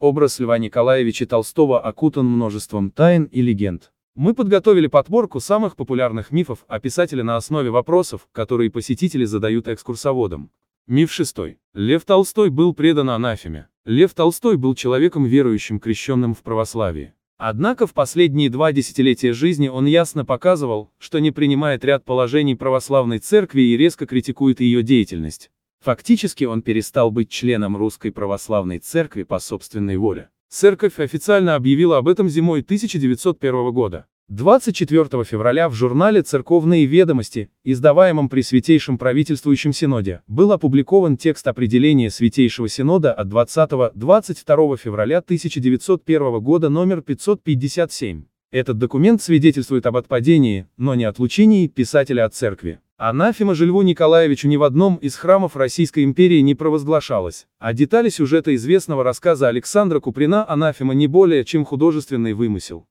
Образ Льва Николаевича Толстого окутан множеством тайн и легенд. Мы подготовили подборку самых популярных мифов о писателе на основе вопросов, которые посетители задают экскурсоводам. Миф шестой. Лев Толстой был предан анафеме. Лев Толстой был человеком верующим, крещенным в православии. Однако в последние два десятилетия жизни он ясно показывал, что не принимает ряд положений православной церкви и резко критикует ее деятельность. Фактически он перестал быть членом Русской Православной Церкви по собственной воле. Церковь официально объявила об этом зимой 1901 года. 24 февраля в журнале «Церковные ведомости», издаваемом при Святейшем правительствующем Синоде, был опубликован текст определения Святейшего Синода от 20-22 февраля 1901 года номер 557. Этот документ свидетельствует об отпадении, но не отлучении, писателя от церкви. Анафема же Льву Николаевичу ни в одном из храмов Российской империи не провозглашалась, а детали сюжета известного рассказа Александра Куприна анафема не более чем художественный вымысел.